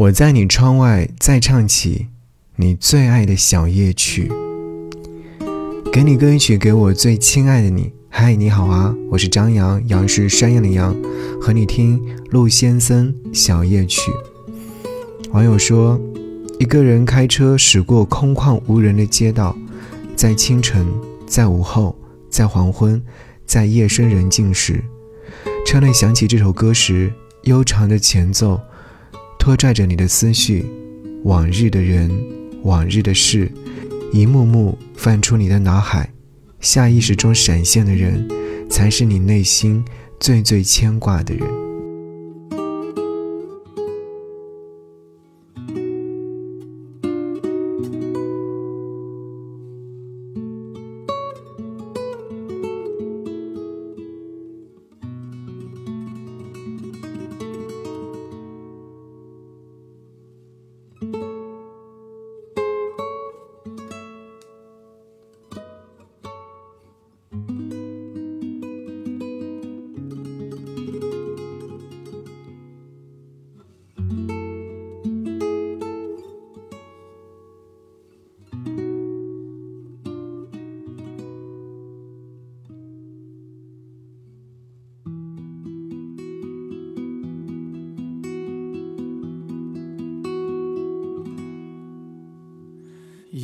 我在你窗外再唱起你最爱的小夜曲，给你歌一曲，给我最亲爱的你。嗨，你好啊，我是张扬，杨是山羊的羊，和你听陆先生小夜曲。网友说，一个人开车驶过空旷无人的街道，在清晨，在午后，在黄昏，在夜深人静时，车内响起这首歌时，悠长的前奏。拖拽着你的思绪，往日的人，往日的事，一幕幕泛出你的脑海，下意识中闪现的人，才是你内心最最牵挂的人。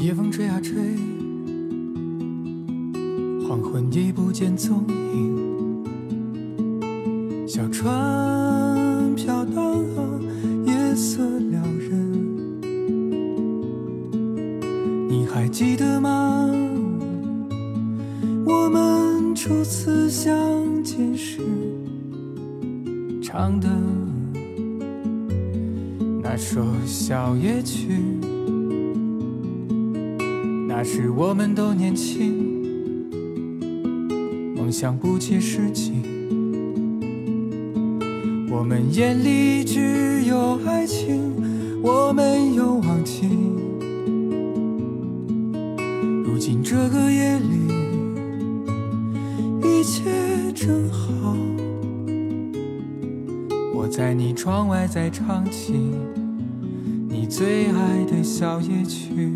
夜风吹啊吹，黄昏已不见踪影。小船飘荡啊，夜色撩人。你还记得吗？我们初次相见时唱的那首小夜曲。那时我们都年轻，梦想不切实际，我们眼里只有爱情，我没有忘记。如今这个夜里，一切正好，我在你窗外在唱起你最爱的小夜曲。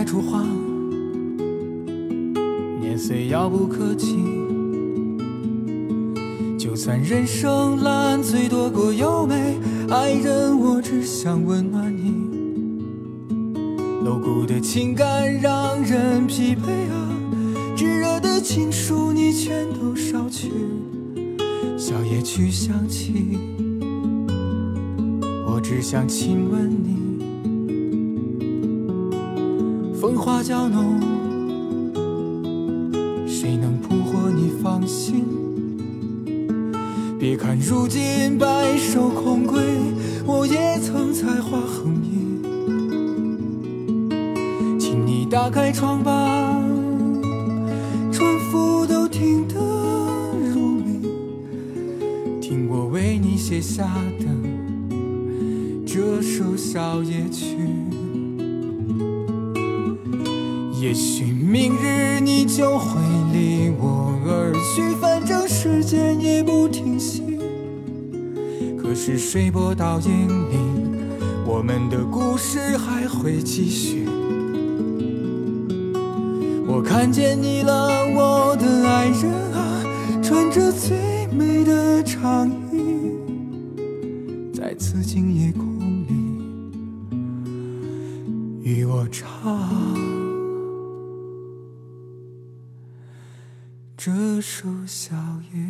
开出花，年岁遥不可及。就算人生烂醉多过优美，爱人我只想温暖你。露骨的情感让人疲惫啊，炙热的情书你全都捎去。小夜曲响起，我只想亲吻你。风花娇浓，谁能捕获你芳心？别看如今白首空归，我也曾才华横溢。请你打开窗吧，船夫都听得入迷，听我为你写下的这首小夜曲。也许明日你就会离我而去，反正时间也不停息。可是水波倒影里，我们的故事还会继续。我看见你了，我的爱人啊，穿着最美的长衣，在此静夜空里与我唱。这首小夜。